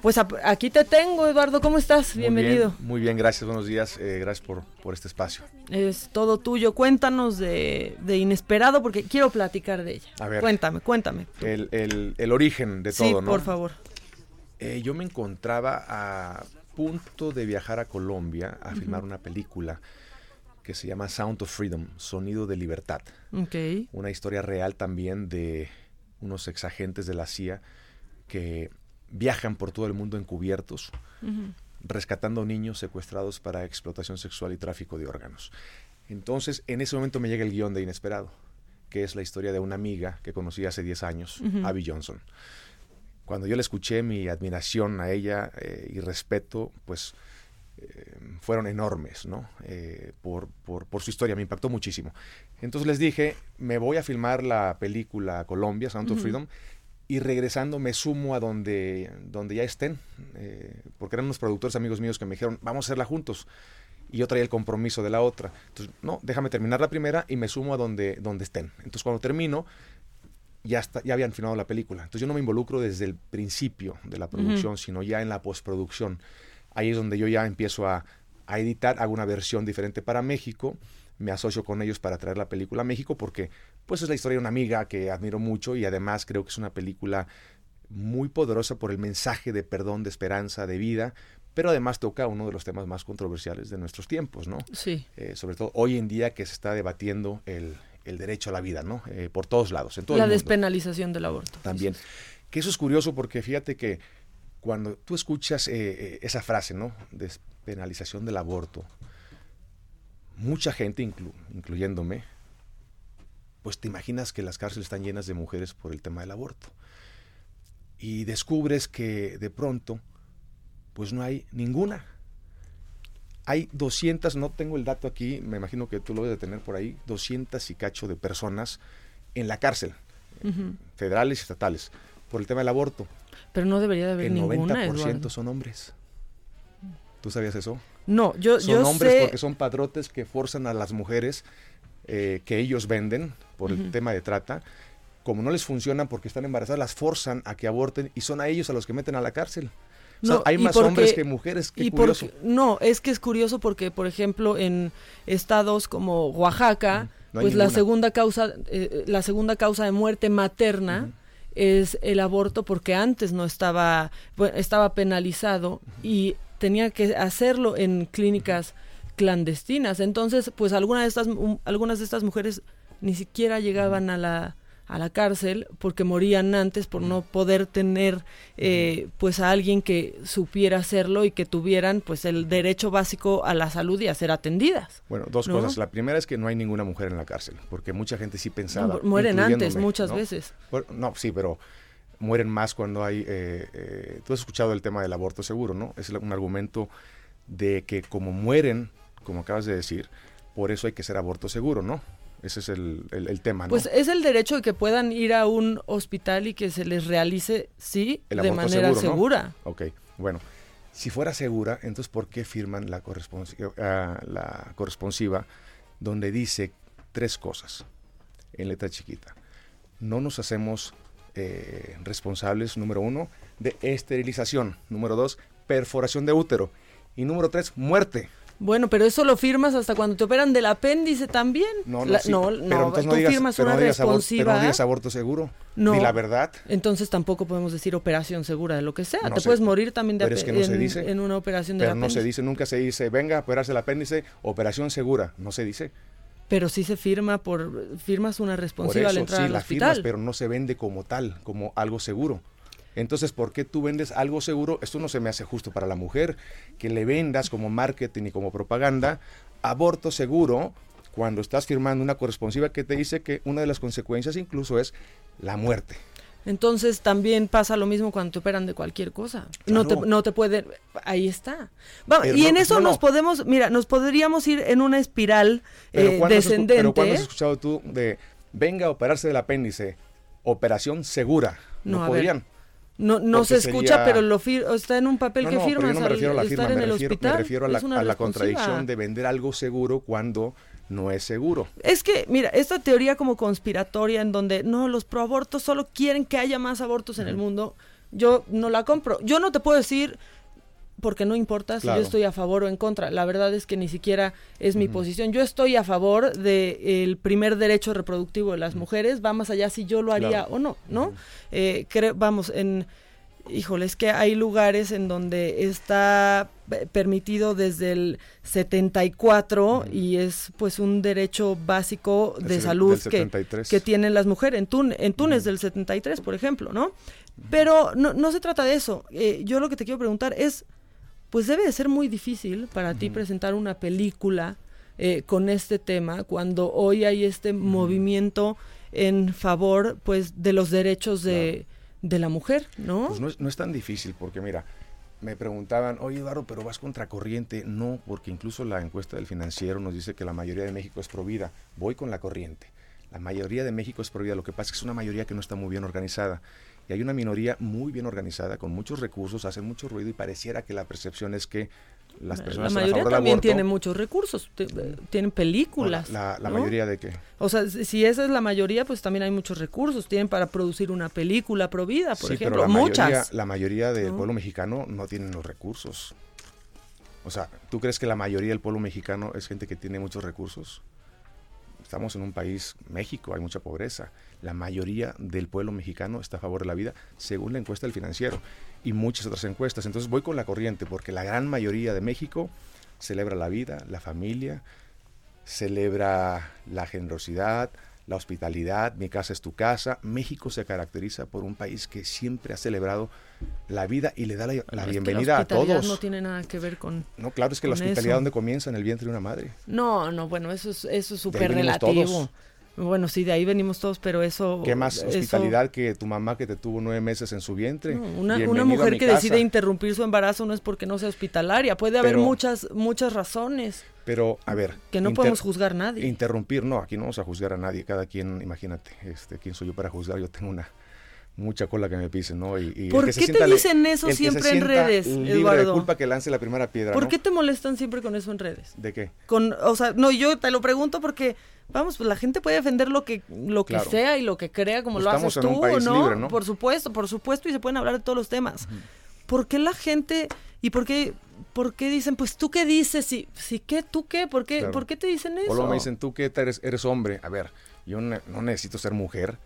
Pues aquí te tengo, Eduardo. ¿Cómo estás? Muy Bienvenido. bien, muy bien, gracias, buenos días, eh, gracias por, por este espacio. Es todo tuyo. Cuéntanos de, de Inesperado porque quiero platicar de ella. A ver. Cuéntame, cuéntame. El, el- el origen de sí, todo, ¿no? por favor. Eh, yo me encontraba a punto de viajar a Colombia a filmar una película que se llama Sound of Freedom, Sonido de Libertad. Ok. Una historia real también de unos exagentes de la CIA que viajan por todo el mundo encubiertos, rescatando niños secuestrados para explotación sexual y tráfico de órganos. Entonces, en ese momento me llega el guion de Inesperado, que es la historia de una amiga que conocí hace 10 años, Abby Johnson. Cuando yo le escuché, mi admiración a ella eh, y respeto, pues eh, fueron enormes, ¿no? Eh, por, por- por su historia, me impactó muchísimo. Entonces les dije, me voy a filmar la película Colombia, Sound of Freedom, y regresando me sumo a donde, donde ya estén, eh, porque eran unos productores amigos míos que me dijeron, vamos a hacerla juntos. Y yo traía el compromiso de la otra. Entonces, no, déjame terminar la primera y me sumo a donde, donde estén. Entonces, cuando termino, ya, está, ya habían filmado la película. Entonces yo no me involucro desde el principio de la producción, sino ya en la postproducción. Ahí es donde yo ya empiezo a, a editar, hago una versión diferente para México, me asocio con ellos para traer la película a México porque pues es la historia de una amiga que admiro mucho y además creo que es una película muy poderosa por el mensaje de perdón, de esperanza, de vida, pero además toca uno de los temas más controversiales de nuestros tiempos, ¿no? Sí. Eh, sobre todo hoy en día que se está debatiendo el, el derecho a la vida, ¿no? Eh, por todos lados, en todo La el mundo despenalización del aborto. también. Que eso es curioso porque fíjate que cuando tú escuchas eh, eh, esa frase, ¿no? Despenalización del aborto, mucha gente, inclu- incluyéndome, pues te imaginas que las cárceles están llenas de mujeres por el tema del aborto. Y descubres que de pronto, pues no hay ninguna. Hay 200, no tengo el dato aquí, me imagino que tú lo debes de tener por ahí, 200 y cacho de personas en la cárcel, federales y estatales, por el tema del aborto. Pero no debería de haber El ninguna, 90% Eduardo. son hombres. ¿Tú sabías eso? No, yo, Son yo hombres sé... porque son padrotes que forzan a las mujeres eh, que ellos venden por el tema de trata. Como no les funcionan porque están embarazadas, las forzan a que aborten y son a ellos a los que meten a la cárcel. O sea, No, hay más porque- hombres que mujeres. Qué y curioso. porque, no, es que es curioso porque, por ejemplo, en estados como Oaxaca, No pues la segunda causa, eh, la segunda causa de muerte materna es el aborto porque antes no estaba, bueno, estaba penalizado y tenía que hacerlo en clínicas clandestinas. Entonces, pues algunas de estas, mu- algunas de estas mujeres ni siquiera llegaban a la a la cárcel porque morían antes por no poder tener eh, pues a alguien que supiera hacerlo y que tuvieran pues el derecho básico a la salud y a ser atendidas. Bueno, dos ¿no? cosas. La primera es que no hay ninguna mujer en la cárcel, porque mucha gente sí pensaba. No, mueren antes muchas ¿no? veces. Bueno, no, sí, pero mueren más cuando hay... eh, eh, tú has escuchado el tema del aborto seguro, ¿no? Es un argumento de que como mueren, como acabas de decir, por eso hay que ser aborto seguro, ¿no? Ese es el, el- el tema, ¿no? Pues es el derecho de que puedan ir a un hospital y que se les realice, sí, El de manera seguro, ¿no? segura. Ok, bueno. Si fuera segura, entonces ¿por qué firman la, corresponsi- ah, la corresponsiva donde dice tres cosas en letra chiquita? No nos hacemos eh, responsables, número uno, de esterilización. Número dos, perforación de útero. Y número tres, muerte. Bueno, pero eso lo firmas hasta cuando te operan del apéndice también. No, no, La- sí, no, pero no, entonces tú no digas, firmas pero una no digas responsiva. pero no digas aborto seguro. No. Ni la verdad. Entonces tampoco podemos decir operación segura de lo que sea. No te sé, puedes morir también de pero es que no se en, dice. en una operación de Pero no se dice, nunca se dice, venga a operarse el apéndice, operación segura. No se dice. Pero sí se firma por firmas una Por responsiva eso al entrar sí al la hospital. firmas, pero no se vende como tal, como algo seguro. Entonces, ¿por qué tú vendes algo seguro? Esto no se me hace justo para la mujer, que le vendas como marketing y como propaganda aborto seguro cuando estás firmando una corresponsiva que te dice que una de las consecuencias incluso es la muerte. Entonces también pasa lo mismo cuando te operan de cualquier cosa. No te no te pueden ahí está. y en eso nos podemos, mira, nos podríamos ir en una espiral eh, descendente. pero ¿cuándo has escuchado tú de venga a operarse del apéndice, operación segura? No, podrían. No, no se escucha, pero lo está en un papel que firma. no me refiero a la firma, me refiero, a la, contradicción de vender algo seguro cuando no es seguro. Es que, mira, esta teoría como conspiratoria en donde no, los proabortos solo quieren que haya más abortos en el mundo, yo no la compro. Yo no te puedo decir porque no importa si yo estoy a favor o en contra. La verdad es que ni siquiera es mi posición. Yo estoy a favor del primer derecho reproductivo de las mujeres, va más allá si yo lo haría o no, ¿no? Eh, vamos, en... Híjole, es que hay lugares en donde está permitido desde el 74 y es pues un derecho básico de salud que, que, tienen las mujeres. En, en Túnez del 73, por ejemplo, ¿no? Pero no, no se trata de eso. Eh, yo lo que te quiero preguntar es, pues debe de ser muy difícil para ti presentar una película eh, con este tema cuando hoy hay este movimiento en favor pues de los derechos de, la mujer, ¿no? Pues no es, no es tan difícil porque mira, me preguntaban, oye Eduardo, pero vas contra corriente. No, porque incluso la encuesta del financiero nos dice que la mayoría de México es provida. Voy con la corriente. La mayoría de México es provida. Lo que pasa es que es una mayoría que no está muy bien organizada y hay una minoría muy bien organizada, con muchos recursos, hacen mucho ruido y pareciera que la percepción es que las personas la mayoría también tiene muchos recursos, tienen películas. La, mayoría de qué? O sea, si esa es la mayoría, pues también hay muchos recursos. Tienen para producir una película provida, por ejemplo, la muchas. Mayoría, la mayoría del pueblo mexicano no tienen los recursos. O sea, ¿tú crees que la mayoría del pueblo mexicano es gente que tiene muchos recursos? Estamos en un país, México, hay mucha pobreza. La mayoría del pueblo mexicano está a favor de la vida, según la encuesta del financiero y muchas otras encuestas. Entonces voy con la corriente, porque la gran mayoría de México celebra la vida, la familia, celebra la generosidad, la hospitalidad, mi casa es tu casa. México se caracteriza por un país que siempre ha celebrado la vida y le da la, bienvenida a todos. No tiene nada que ver con. No, claro, es que la hospitalidad, ¿dónde comienza? En el vientre de una madre. No, no, bueno, eso es eso es súper relativo. Bueno, sí, de ahí venimos todos, pero eso... ¿Qué más hospitalidad que tu mamá que te tuvo nueve meses en su vientre? una, una, mujer que decide interrumpir su embarazo no es porque no sea hospitalaria, puede haber muchas muchas razones. Pero, a ver... Que no podemos juzgar a nadie. Interrumpir, no, aquí no vamos a juzgar a nadie, cada quien, imagínate, este, ¿quién soy yo para juzgar? Yo tengo una mucha cola que me pisen, ¿no? Y, ¿Por qué te dicen eso siempre en redes, Eduardo? de culpa que lance la primera piedra, ¿Por qué te molestan siempre con eso en redes? ¿De qué? Con, o sea, no, yo te lo pregunto porque, vamos, pues la gente puede defender lo que lo que sea y lo que crea como lo haces tú, ¿no? Por supuesto, por supuesto, y se pueden hablar de todos los temas. ¿Por qué la gente y por qué ¿por qué dicen, pues tú qué dices? Si, si qué, tú qué, ¿por qué, ¿por qué te dicen eso? O luego me dicen, tú qué eres, eres hombre. A ver, yo no necesito ser mujer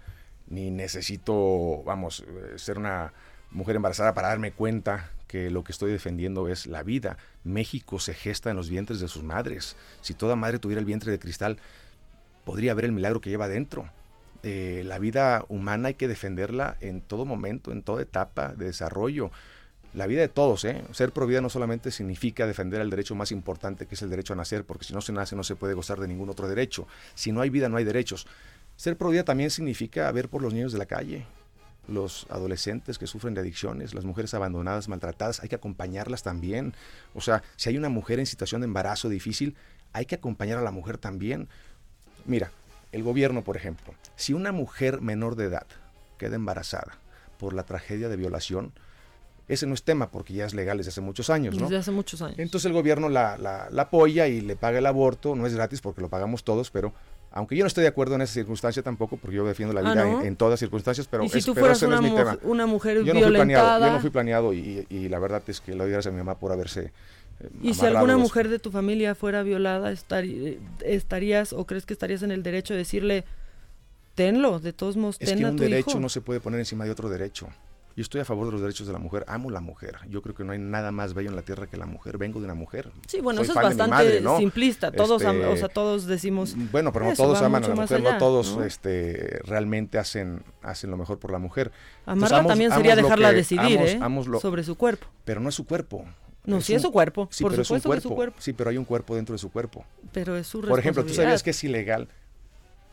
ni necesito, vamos, eh, ser una mujer embarazada para darme cuenta que lo que estoy defendiendo es la vida. México se gesta en los vientres de sus madres. Si toda madre tuviera el vientre de cristal, podría ver el milagro que lleva dentro. Eh, la vida humana hay que defenderla en todo momento, en toda etapa de desarrollo. La vida de todos, ¿eh? Ser pro vida no solamente significa defender el derecho más importante, que es el derecho a nacer, porque si no se nace no se puede gozar de ningún otro derecho. Si no hay vida, no hay derechos. Ser pro vida también significa ver por los niños de la calle, los adolescentes que sufren de adicciones, las mujeres abandonadas, maltratadas, hay que acompañarlas también. O sea, si hay una mujer en situación de embarazo difícil, hay que acompañar a la mujer también. Mira, el gobierno, por ejemplo, si una mujer menor de edad queda embarazada por la tragedia de violación, ese no es tema porque ya es legal desde hace muchos años, ¿no? Desde hace muchos años. Entonces el gobierno la, la, la apoya y le paga el aborto, no es gratis porque lo pagamos todos, pero aunque yo no estoy de acuerdo en esa circunstancia tampoco, porque yo defiendo la ah, vida en, todas circunstancias, pero, ¿Y si tú fueras una, una, mujer yo no Fui planeado, yo no fui planeado y, la verdad es que lo doy gracias a mi mamá por haberse ¿Y si alguna mujer de tu familia fuera violada, estarías o crees que estarías en el derecho de decirle, tenlo, de todos modos, es que un derecho no se puede poner encima de otro derecho. Yo estoy a favor de los derechos de la mujer, amo la mujer. Yo creo que no hay nada más bello en la tierra que la mujer. Vengo de una mujer. Sí, bueno, eso es bastante simplista. Todos, este, o sea, todos decimos. Bueno, pero no todos aman a la mujer, no todos Este, realmente hacen, hacen lo mejor por la mujer. Amarla también sería dejarla decidir ¿eh? sobre su cuerpo. Pero no es su cuerpo. No, sí es su cuerpo. Sí, por supuesto que es su cuerpo. Sí, pero hay un cuerpo dentro de su cuerpo. Pero es su Por ejemplo, ¿tú sabías que es ilegal?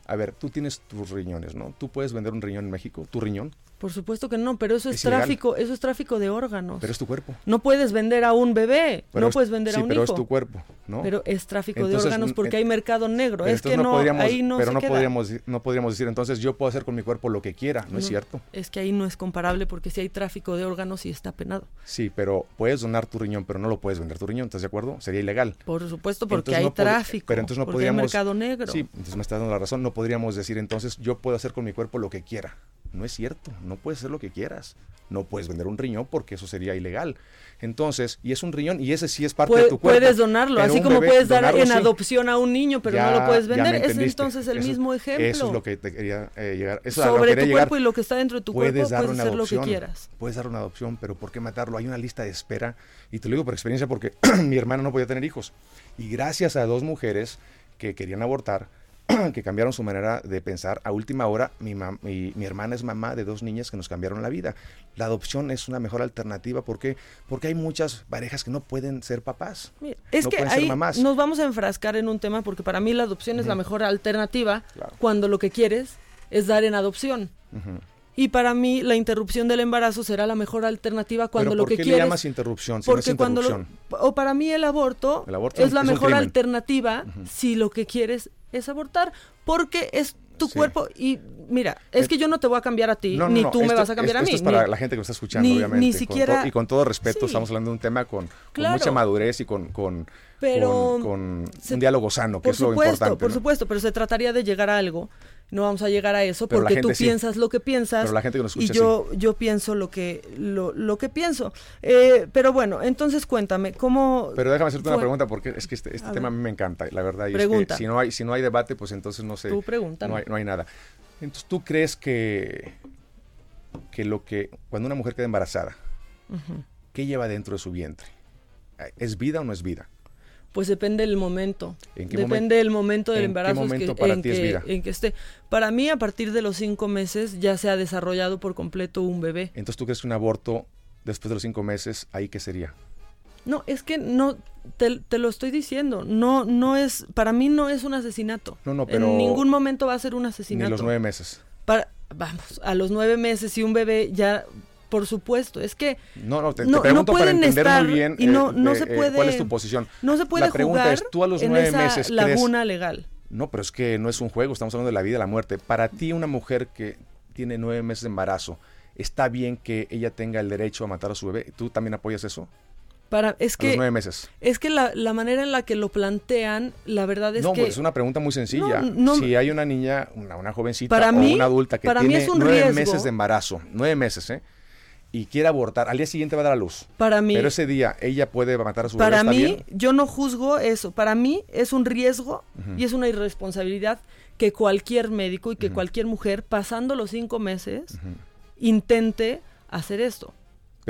A ver, tú tienes tus riñones, ¿no? Tú puedes vender un riñón en México, tu riñón, Por supuesto que no, pero eso es, Es ilegal. tráfico, eso es tráfico de órganos. Pero es tu cuerpo. no puedes vender a un bebé, Pero no es- puedes vender sí, a un pero hijo. es tu cuerpo, ¿no? Pero es tráfico Entonces, de órganos porque en- hay mercado negro. Es que no, podríamos, ahí no pero se no queda. podríamos, no podríamos decir entonces yo puedo hacer con mi cuerpo lo que quiera, no, es cierto. Es que ahí no es comparable porque si hay tráfico de órganos y está penado. Sí, pero puedes donar tu riñón, pero no lo puedes vender tu riñón, ¿estás de acuerdo? Sería ilegal. Por supuesto, porque Entonces hay tráfico. Pero entonces no hay podríamos. mercado negro. Sí, entonces me estás dando la razón. No podríamos decir entonces yo puedo hacer con mi cuerpo lo que quiera. No es cierto. No puedes hacer lo que quieras. No puedes vender un riñón porque eso sería ilegal. Entonces, y es un riñón y ese sí es parte Puede- de tu cuerpo. puedes donarlo, pero así como bebé, puedes dar en sí. adopción a un niño, pero no lo puedes vender. Es entonces el Eso- mismo ejemplo. Eso es lo que te quería eh, llegar. Eso Sobre quería tu llegar. cuerpo y lo que está dentro de tu puedes cuerpo, dar puedes una hacer lo que quieras. Puedes dar una adopción, pero ¿por qué matarlo? Hay una lista de espera. Y te lo digo por experiencia porque mi hermana no podía tener hijos. Y gracias a dos mujeres que querían abortar, que cambiaron su manera de pensar, a última hora mi, mi, mi hermana es mamá de dos niñas que nos cambiaron la vida. La adopción es una mejor alternativa porque, porque hay muchas parejas que no pueden ser papás. Mira, es no que pueden ser ahí mamás. nos vamos a enfrascar en un tema porque para mí la adopción es la mejor alternativa Claro. cuando lo que quieres es dar en adopción. Y para mí la interrupción del embarazo será la mejor alternativa cuando Pero lo ¿por que qué quieres le llamas interrupción si no es porque cuando lo, interrupción? o para mí el aborto, El aborto es la es mejor alternativa si lo que quieres es abortar porque es tu Sí. cuerpo y mira es que yo no te voy a cambiar a ti No, no, ni no, tú me esto- vas a cambiar a esto mí es para ni- la gente que me está escuchando, ni- obviamente. ni con siquiera- to- y con todo respeto, Sí. estamos hablando de un tema con, con Claro. mucha madurez y con, con, Pero con- con se- un diálogo sano, que por es lo supuesto, importante. por supuesto, pero se trataría de llegar a algo. No vamos a llegar a eso Pero porque tú sí. piensas lo que piensas Pero la gente que nos y escucha yo yo pienso lo que lo, lo que pienso. Eh, pero bueno, entonces cuéntame cómo. Pero déjame hacerte una pregunta porque es que este, este A tema a mí me encanta, la verdad. Y Pregunta. es que si no hay si no hay debate, pues entonces no sé. Tú. No hay, no hay nada. Entonces, ¿tú crees que que lo que cuando una mujer queda embarazada, qué lleva dentro de su vientre? ¿Es vida o no es vida? Pues depende del momento. ¿En qué depende momento- del momento del en qué embarazo es momento que, para en, ti es que, vida? en que esté. Para mí, a partir de los cinco meses ya se ha desarrollado por completo un bebé. Entonces, ¿tú crees que un aborto después de los cinco meses, ahí qué sería? No, es que no, te, te lo estoy diciendo. No, no es, para mí no es un asesinato. No, no, pero- En ningún momento va a ser un Ni asesinato. los nueve meses. Para, vamos, a los nueve meses y un bebé ya, por supuesto, es que No, no, te, No- te pregunto no para pueden entender estar muy bien y no- eh, no de, se eh, puede- cuál es tu posición. no se puede La pregunta jugar es, tú a los en nueve esa meses crees- laguna legal. No, pero es que no es un juego, estamos hablando de la vida y la muerte. Para ti, una mujer que tiene nueve meses de embarazo, ¿está bien que ella tenga el derecho a matar a su bebé? ¿Tú también apoyas eso? Para, es a los que, nueve meses. es que la, la manera en la que lo plantean, la verdad es no, que pues es una pregunta muy sencilla. No, no- si hay una niña, una, una jovencita Para o mí- una adulta que para mí tiene es un nueve riesgo. meses de embarazo, nueve meses, ¿eh? Y quiere abortar, al día siguiente va a dar a luz. para mí, Pero ese día ella puede matar a su para bebé, ¿está mí, bien? yo no juzgo eso. Para mí es un riesgo y es una irresponsabilidad que cualquier médico y que cualquier mujer, pasando los cinco meses, intente hacer esto.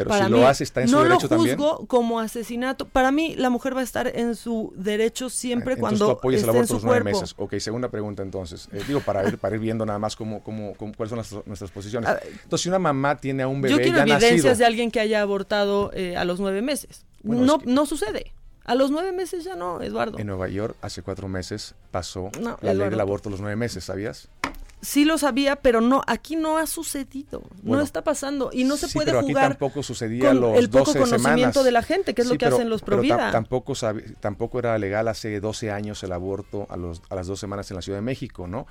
Pero para si mí, lo hace, está en su no derecho lo también. juzgo como asesinato. Para mí, la mujer va a estar en su derecho siempre Entonces cuando tú apoyas el esté en aborto su los nueve cuerpo. meses. Ok, segunda pregunta entonces. Eh, digo, para ir, para ir viendo nada más cómo, cómo, cómo- cuáles son nuestras, nuestras posiciones. Ver, Entonces, si una mamá tiene a un bebé Yo quiero ya evidencias nacido, de alguien que haya abortado eh, a los nueve meses. Bueno, no, es que- no sucede. A los nueve meses ya no, Eduardo. en Nueva York hace cuatro meses pasó No, la ley del aborto a los nueve meses, ¿sabías? Sí lo sabía, pero no, aquí no ha sucedido. no está pasando. Y no se Sí, puede pero aquí jugar tampoco sucedía con los el poco 12 conocimiento semanas. de la gente, que es Sí, lo que pero- hacen los pero Provida. tampoco, sabe- tampoco era legal hace 12 años el aborto a, los, a las dos semanas en la Ciudad de México, ¿no?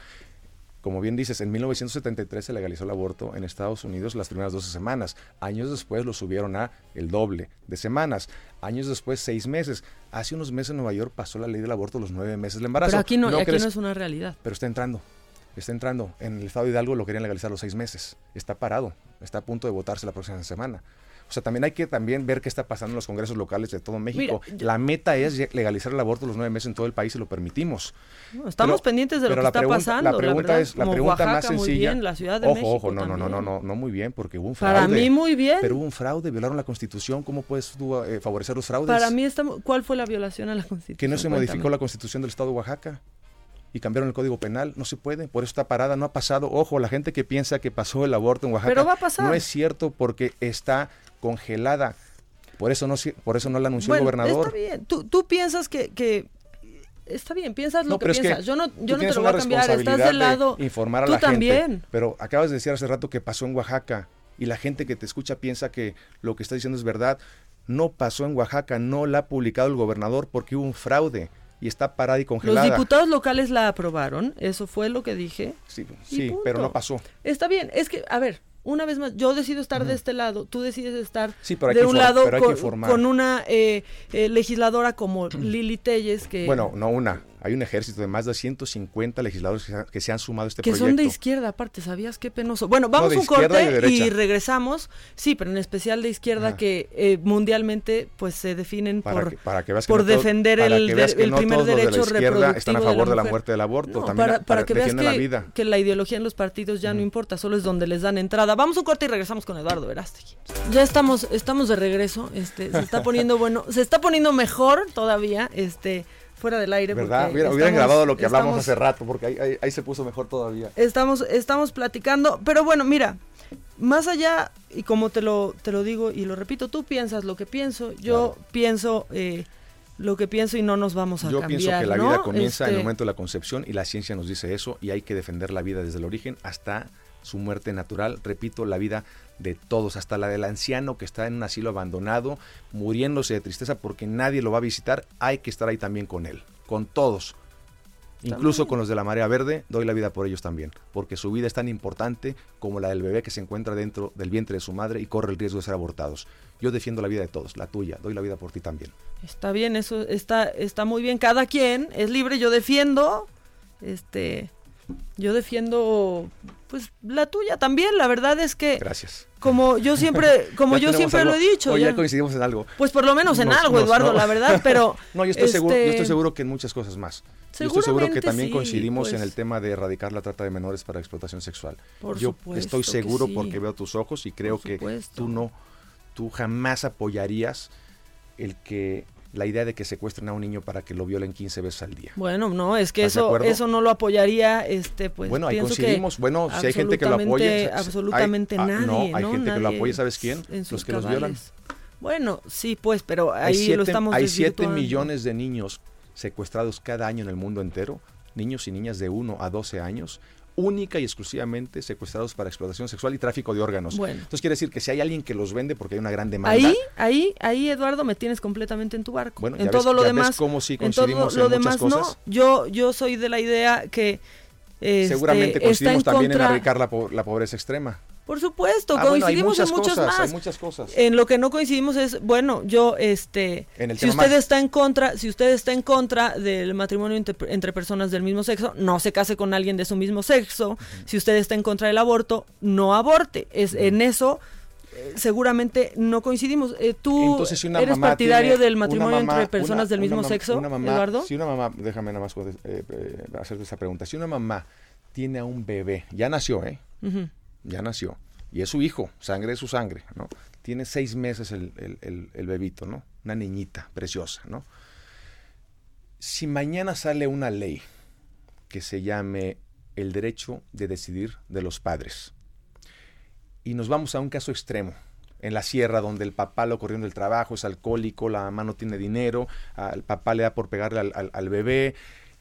Como bien dices, en 1973 se legalizó el aborto en Estados Unidos las primeras 12 semanas. Años después lo subieron a el doble de semanas. Años después, seis meses. Hace unos meses en Nueva York pasó la ley del aborto a los nueve meses del embarazo. Pero aquí no, aquí crees- no es una realidad. pero está entrando. Está entrando. En el estado de Hidalgo lo querían legalizar los seis meses. Está parado. Está a punto de votarse la próxima semana. O sea, también hay que también ver qué está pasando en los congresos locales de todo México. Mira, la meta es legalizar el aborto los nueve meses en todo el país y lo permitimos. No, estamos Pero- pendientes de lo que la está pregunta- pasando. La pregunta verdad, es la como pregunta más muy sencilla. bien, la Ciudad de ojo, México ojo, no, no, no, no, no, no muy bien porque hubo un fraude. Para mí muy bien. Pero hubo un fraude, violaron la Constitución. ¿Cómo puedes tú eh, favorecer los fraudes? Para mí, está, mu- ¿cuál fue la violación a la Constitución? que no se Cuéntame. modificó la constitución del estado de Oaxaca y cambiaron el código penal, no se puede, por eso está parada, no ha pasado. Ojo, la gente que piensa que pasó el aborto en Oaxaca, Pero va a pasar. no es cierto porque está congelada. Por eso no por eso no la anunció Bueno, el gobernador. Está bien. Tú, tú piensas que, que está bien, piensas lo No, que piensas. que yo no, yo no te lo voy a cambiar. Estás del de lado. informar a tú la gente. también. Pero acabas de decir hace rato que pasó en Oaxaca y la gente que te escucha piensa que lo que está diciendo es verdad. No pasó en Oaxaca, no la ha publicado el gobernador porque hubo un fraude y está parada y congelada. Los diputados locales la aprobaron, eso fue lo que dije. Sí, Y sí, pero no pasó. Está bien, es que, a ver, una vez más, yo decido estar de este lado, tú decides estar Sí, pero hay de un lado pero con una eh, eh, legisladora como Lili Telles, que, Bueno, no una. Hay un ejército de más de 150 legisladores que se han, que se han sumado a este que proyecto. son de izquierda, aparte, ¿sabías qué penoso? Bueno, vamos de a un y de corte y, regresamos. Sí, pero en especial de izquierda Ajá. que eh, mundialmente pues se definen para por, que, para que veas que por no todos- defender para el, que veas de- que el no primer de la derecho izquierda reproductivo están a favor de la, muerte del aborto, No, también para, para que veas que, la vida. que la ideología en los partidos ya no importa, solo es donde les dan entrada. Vamos un corte y regresamos con Eduardo Verástegui. Ya estamos, estamos de regreso, este, se está poniendo bueno, se está poniendo mejor todavía, este, fuera del aire. ¿Verdad? porque Hubiera- hubieran grabado lo que hablamos estamos- hace rato, porque ahí, ahí- ahí se puso mejor todavía. Estamos, estamos platicando, pero bueno, mira, más allá, y como te lo, te lo digo y lo repito, tú piensas lo que pienso, yo Claro. pienso eh, lo que pienso y no nos vamos a Yo cambiar. pienso que la ¿no? vida comienza en el Este, momento de la concepción y la ciencia nos dice eso y hay que defender la vida desde el origen hasta su muerte natural. Repito, la vida de todos, hasta la del anciano que está en un asilo abandonado, muriéndose de tristeza porque nadie lo va a visitar, hay que estar ahí también con él, con todos. Incluso con los de la marea verde, doy la vida por ellos también, porque su vida es tan importante como la del bebé que se encuentra dentro del vientre de su madre y corre el riesgo de ser abortados. Yo defiendo la vida de todos, la tuya, doy la vida por ti también. Está bien, eso está, está muy bien. Cada quien es libre, yo defiendo, este, yo defiendo, pues la tuya también. La verdad es que, Gracias. como yo siempre, como yo siempre lo he dicho, Hoy ya ya- coincidimos en algo. pues por lo menos en Nos- algo, nos- Eduardo, no. la verdad. Pero No, yo estoy seguro, yo estoy este, seguro que en muchas cosas más. Yo estoy seguro que también sí, coincidimos en pues. el tema de erradicar la trata de menores para explotación sexual. Por yo estoy seguro sí. porque veo tus ojos y creo que tú no, tú jamás apoyarías el que la idea de que secuestren a un niño para que lo violen 15 veces al día. Bueno, no, es que ¿Estás de eso eso no lo apoyaría, este, pues bueno, ahí coincidimos. Bueno, si hay gente que lo apoya. absolutamente- hay- ah, nadie, No, hay gente que lo Nadie apoya, ¿sabes quién? Los que los violan. cabales. Bueno, sí, pues, pero ahí siete, lo estamos hay siete desvirtuando. millones de niños secuestrados cada año en el mundo entero, niños y niñas de 1 a 12 años, única y exclusivamente secuestrados para explotación sexual y tráfico de órganos. Bueno. Entonces quiere decir que si hay alguien que los vende porque hay una gran demanda, Ahí, ahí, ahí, Eduardo, me tienes completamente en tu barco. Bueno, en ya todo ves- lo ya ves demás, cómo sí en todo lo en demás no. cosas. Yo, yo soy de la idea que este, seguramente coincidimos también en erradicar la, po- la pobreza extrema. Por supuesto, Ah, bueno, coincidimos muchas en muchas cosas, más. hay muchas cosas. En lo que no coincidimos es, bueno, yo, este, En el si usted más- está en contra, si usted está en contra del matrimonio entre, entre personas del mismo sexo, no se case con alguien de su mismo sexo. Si usted está en contra del aborto, no aborte. Es en eso. eh, Seguramente no coincidimos. Eh, ¿Tú Entonces, si una eres partidario del matrimonio mamá- entre personas una- del mismo una sexo, una mamá- Eduardo? Si una mamá, déjame nada más eh, eh, hacerte esa pregunta. Si una mamá tiene a un bebé, ya nació, ¿eh? Ujú. Ya nació, y es su hijo, sangre de su sangre, ¿no? Tiene seis meses el- el bebito, ¿no? Una niñita preciosa, ¿no? Si mañana sale una ley que se llame el derecho de decidir de los padres, y nos vamos a un caso extremo, en la sierra donde el papá lo corriendo del trabajo, es alcohólico, la mamá no tiene dinero, al papá le da por pegarle al, al- al bebé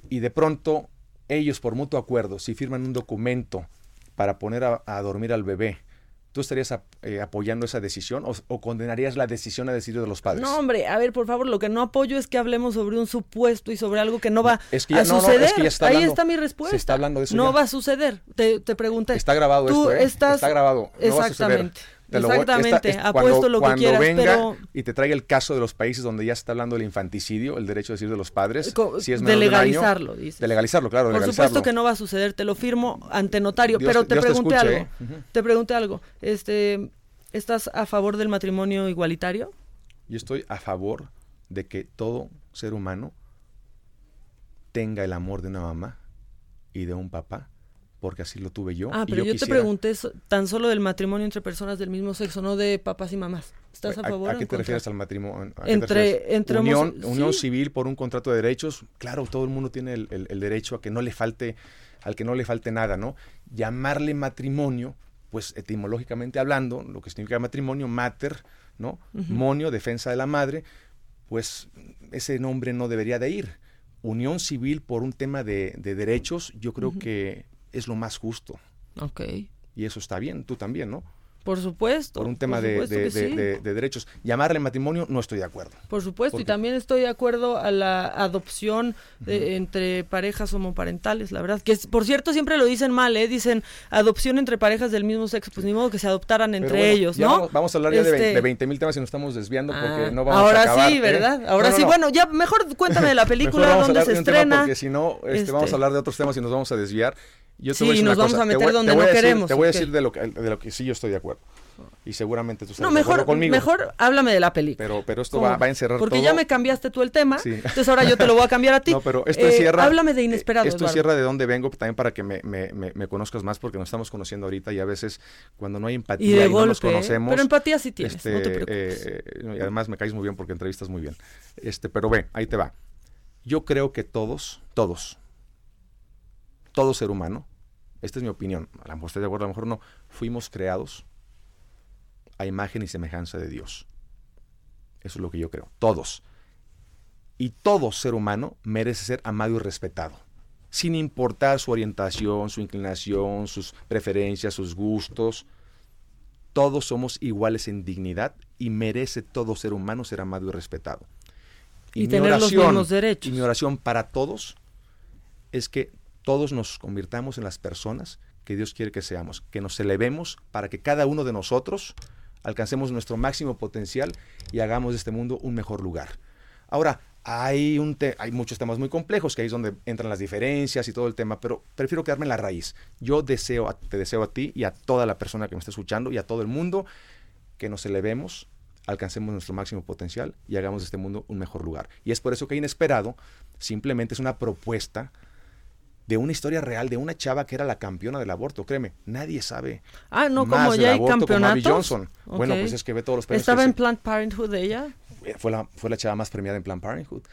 y de pronto ellos por mutuo acuerdo, si firman un documento para poner a, a dormir al bebé, ¿tú estarías ap- eh, apoyando esa decisión o, o condenarías la decisión a decidir de los padres? No, hombre, a ver, por favor, lo que no apoyo es que hablemos sobre un supuesto y sobre algo que no va Es que ya- a no, no, es suceder. que ya se está Ahí hablando- está mi se respuesta. está hablando de eso No ya. va a suceder. Te, te pregunté. Está grabado Tú esto, ¿eh? estás- Está grabado. no va a suceder. Exactamente. Te lo esta- Apuesto cuando- lo que cuando quieras, venga pero- y te traiga el caso de los países donde ya se está hablando del infanticidio, el derecho a decir de los padres, Co- si es de año, legalizarlo, dices. De legalizarlo, claro, de Por legalizarlo. supuesto que no va a suceder, te lo firmo ante notario, Dios pero te- pregunté escuche, algo. ¿eh? Te pregunté algo. Este, ¿estás a favor del matrimonio igualitario? Yo estoy a favor de que todo ser humano tenga el amor de una mamá y de un papá, porque así lo tuve yo. Ah, y pero yo, te pregunté tan solo del matrimonio entre personas del mismo sexo, no de papás y mamás. ¿Estás a favor? ¿A, qué te refieres al matrimonio? ¿A qué te Entre- entre unión, civil por un contrato de derechos. Claro, todo el mundo tiene el, el- el derecho a que no le falte, al que no le falte nada, ¿no? Llamarle matrimonio, pues etimológicamente hablando, lo que significa matrimonio, mater, ¿no? Monio, defensa de la madre, pues ese nombre no debería de ir, unión civil por un tema de, de derechos, yo creo que es lo más justo. Ok. Y eso está bien, tú también, ¿no? Por supuesto. Por un tema por de, supuesto de- que de- sí. de- de derechos. Llamarle matrimonio, no estoy de acuerdo. Por supuesto, y también estoy de acuerdo a la adopción de- entre parejas homoparentales, la verdad. Que por cierto siempre lo dicen mal, ¿eh? Dicen adopción entre parejas del mismo sexo, pues ni modo que se adoptaran entre bueno, ellos, ¿no? Vamos, vamos a hablar ya de Este, 20 de 20 mil temas y nos estamos desviando porque ah, no vamos ahora a acabar. sí, ¿eh? ¿verdad? Ahora No, no, sí, no. bueno, ya mejor cuéntame de la película, dónde se estrena. Porque si no, este, Este- vamos a hablar de otros temas y nos vamos a desviar. Yo te Sí, voy a decir nos vamos cosa, a te meter voy- donde no decir- queremos, Te voy a decir de lo, que, de lo que sí yo estoy de acuerdo. Y seguramente tú estás No, de mejor, conmigo. mejor háblame de la película. Pero, pero esto va, va a encerrar Porque todo. ya me cambiaste tú el tema, Sí. entonces ahora yo te lo voy a cambiar a ti. No, pero esto Eh, encierra. Háblame de eh, inesperado. Esto encierra de dónde vengo también para que me, me- me- me conozcas más, porque nos estamos conociendo ahorita y a veces cuando no hay empatía Y no nos ¿eh? conocemos. Pero empatía sí tienes, este, no te preocupes. eh, eh, y además me caes muy bien porque entrevistas muy bien. Este, pero ve, ahí te va. Yo creo que todos, todos, todo ser humano, esta es mi opinión, a lo mejor estoy de acuerdo, a lo mejor no, fuimos creados a imagen y semejanza de Dios. Eso es lo que yo creo. Todos. Y todo ser humano merece ser amado y respetado. Sin importar su orientación, su inclinación, sus preferencias, sus gustos. Todos somos iguales en dignidad y merece todo ser humano ser amado y respetado. Y mi tener los mismos derechos. Y mi oración para todos es que todos nos convirtamos en las personas que Dios quiere que seamos, que nos elevemos para que cada uno de nosotros alcancemos nuestro máximo potencial y hagamos de este mundo un mejor lugar. Ahora, hay, un hay muchos temas muy complejos, que ahí es donde entran las diferencias y todo el tema, pero prefiero quedarme en la raíz. Yo deseo, te deseo a ti y a toda la persona que me está escuchando y a todo el mundo que nos elevemos, alcancemos nuestro máximo potencial y hagamos de este mundo un mejor lugar. Y es por eso que Inesperado simplemente es una propuesta de una historia real de una chava que era la campeona del aborto. Créeme, nadie sabe. Ah, no, más como del ya hay campeonatos. Johnson. Bueno, pues es que ve todos los premios. ¿Estaba en Planned Parenthood ella? eh, fue, la, fue la chava más premiada en Planned Parenthood.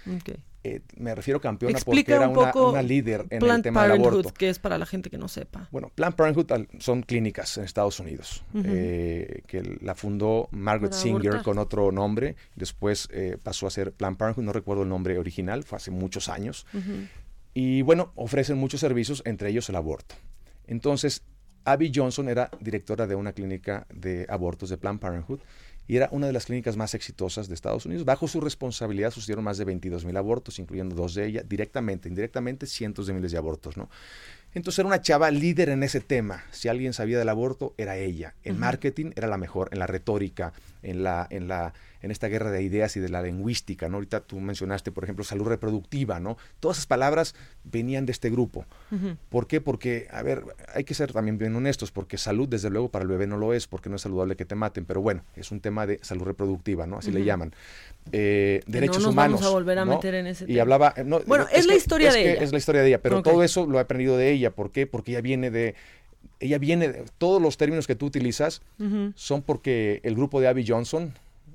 Eh, me refiero campeona Explica porque era un una, líder en el tema del Parenthood, aborto. que es para la gente que no sepa. Bueno, Planned Parenthood son clínicas en Estados Unidos, eh, que la fundó Margaret Singer abortar. con otro nombre, después eh, pasó a ser Planned Parenthood, no recuerdo el nombre original, fue hace muchos años. Y bueno, ofrecen muchos servicios, entre ellos el aborto. Entonces, Abby Johnson era directora de una clínica de abortos de Planned Parenthood y era una de las clínicas más exitosas de Estados Unidos. Bajo su responsabilidad sucedieron más de 22 mil abortos, incluyendo dos de ellas, directamente, indirectamente, cientos de miles de abortos, ¿no? Entonces era una chava líder en ese tema. Si alguien sabía del aborto, era ella. En marketing era la mejor, en la retórica, en la, en la, en esta guerra de ideas y de la lingüística, ¿no? Ahorita tú mencionaste, por ejemplo, salud reproductiva, ¿no? Todas esas palabras venían de este grupo. ¿Por qué? Porque, a ver, hay que ser también bien honestos, porque salud, desde luego, para el bebé no lo es, porque no es saludable que te maten, pero bueno, es un tema de salud reproductiva, ¿no? Así le llaman. Eh, derechos no nos vamos humanos. a volver a ¿no? meter en ese Y tema. hablaba. eh, no, Bueno, es la que- historia de ella. Es la historia de ella, pero todo eso lo he aprendido de ella. ¿Por qué? Porque ella viene de. Ella viene de. Todos los términos que tú utilizas son porque el grupo de Abby Johnson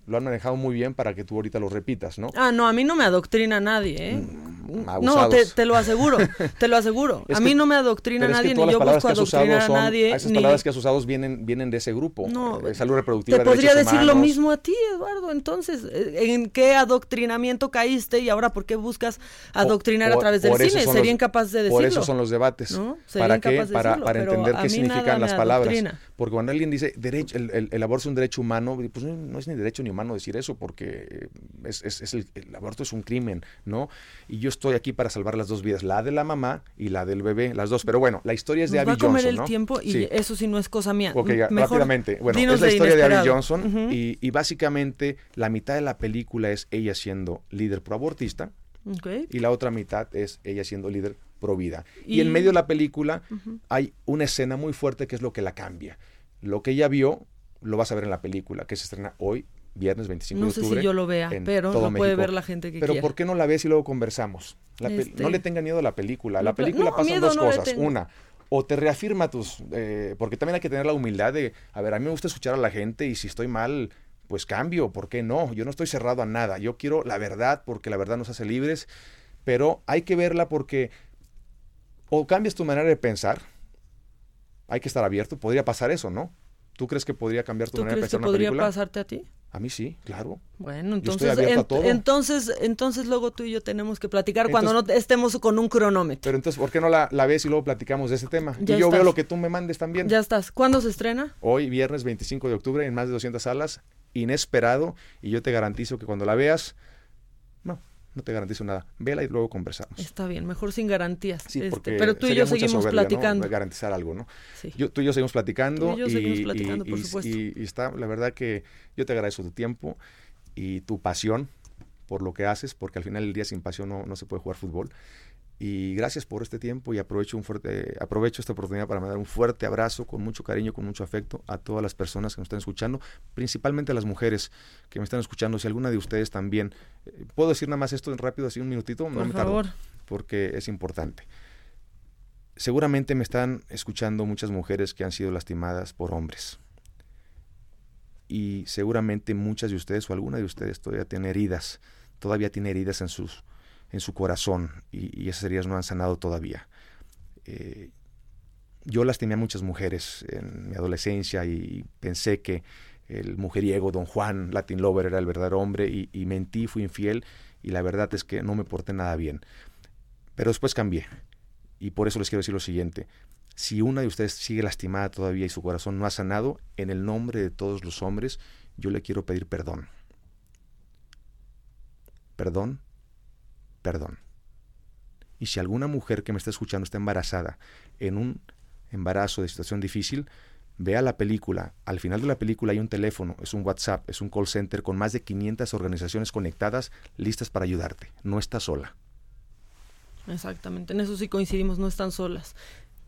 lo han manejado muy bien para que tú ahorita los repitas, ¿no? Ah, no, a mí no me adoctrina nadie, ¿eh? Mm, no, te, te lo aseguro, te lo aseguro. A que- mí no me adoctrina Pero es que nadie, ni yo busco adoctrinar a nadie. Esas ni- palabras que has usado vienen, vienen de ese grupo. No, eh, salud reproductiva, Te podría decir lo mismo a ti, Eduardo. Entonces, eh, ¿en qué adoctrinamiento caíste y ahora por qué buscas adoctrinar a través del cine? Sería los- incapaz de decirlo. Por eso son los debates. ¿No? ¿Para qué? de Para, para entender qué significan las palabras. Porque cuando alguien dice derecho, el, el- el aborto es un derecho humano, pues no, no es ni derecho ni humano decir eso, porque eh, es, es- es el, el aborto es un crimen, ¿no? Y yo estoy aquí para salvar las dos vidas, la de la mamá y la del bebé, las dos. Pero bueno, la historia es de Nos va Abby a comer Johnson, el ¿no? tiempo y Sí. eso sí no es cosa mía. Ok, Mejor rápidamente. Bueno, es la historia de Abby. Johnson Ujú. y, y básicamente la mitad de la película es ella siendo líder proabortista Ok. y la otra mitad es ella siendo líder pro vida. Y, Y- en medio de la película hay una escena muy fuerte que es lo que la cambia. Lo que ella vio lo vas a ver en la película que se estrena hoy, viernes 25 No de sé octubre. si yo lo vea, pero lo puede México. ver la gente que Pero quiera. ¿por qué no la ves y luego conversamos? La Este- No le tenga miedo a la película. La No, película no, miedo dos no cosas. Una, o te reafirma tus... eh, porque también hay que tener la humildad de, a ver, a mí me gusta escuchar a la gente y si estoy mal, pues cambio. ¿Por qué no? Yo no estoy cerrado a nada. Yo quiero la verdad porque la verdad nos hace libres. Pero hay que verla porque o cambias tu manera de pensar. Hay que estar abierto. Podría pasar eso, ¿no? ¿Tú crees que podría cambiar tu ¿Tú manera de crees que pensar en una podría película? pasarte a ti? A mí sí, claro. Bueno, entonces, entonces, entonces luego tú y yo tenemos que platicar cuando no estemos con un cronómetro. Pero entonces, ¿por qué no la, ves y luego platicamos de ese tema? y yo veo lo que tú me mandes también. Ya estás. ¿Cuándo se estrena? Hoy, viernes 25 de octubre, en más de 200 salas, inesperado, y yo te garantizo que cuando la veas, no, no te garantizo nada. Vela y luego conversamos. Está bien, mejor sin garantías. Sí, este, porque pero tú y yo seguimos platicando. Garantizar algo, ¿no? Sí. Yo, tú y yo seguimos platicando. Tú y yo seguimos platicando, por supuesto. Y, está, la verdad que yo te agradezco tu tiempo y tu pasión por lo que haces, porque al final del día sin pasión no, no se puede jugar fútbol. Y gracias por este tiempo y aprovecho, un fuerte, aprovecho esta oportunidad para mandar un fuerte abrazo con mucho cariño, con mucho afecto a todas las personas que nos están escuchando, principalmente a las mujeres que me están escuchando. Si alguna de ustedes también, eh, ¿puedo decir nada más esto en rápido, así un minutito? Por no favor. porque es importante. Seguramente me están escuchando muchas mujeres que han sido lastimadas por hombres. Y seguramente muchas de ustedes o alguna de ustedes todavía tiene heridas, todavía tiene heridas en sus en su corazón y, esas heridas no han sanado todavía. Eh, yo lastimé a muchas mujeres en mi adolescencia y pensé que el mujeriego Don Juan, Latin Lover, era el verdadero hombre y, y, mentí, fui infiel y la verdad es que no me porté nada bien. Pero después cambié y por eso les quiero decir lo siguiente. Si una de ustedes sigue lastimada todavía y su corazón no ha sanado, en el nombre de todos los hombres, yo le quiero pedir perdón. Perdón perdón. Y si alguna mujer que me está escuchando está embarazada en un embarazo de situación difícil, vea la película. Al final de la película hay un teléfono, es un WhatsApp, es un call center con más de 500 organizaciones conectadas listas para ayudarte. No está sola. Exactamente, en eso sí coincidimos, no están solas.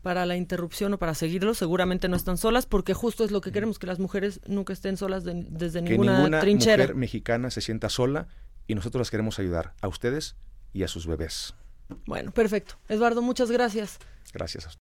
Para la interrupción o para seguirlo, seguramente no están solas, porque justo es lo que queremos, que las mujeres nunca estén solas desde ninguna, que ninguna trinchera. mujer mexicana se sienta sola y nosotros las queremos ayudar a ustedes y a sus bebés. Bueno, perfecto. Eduardo, muchas gracias. Gracias a usted.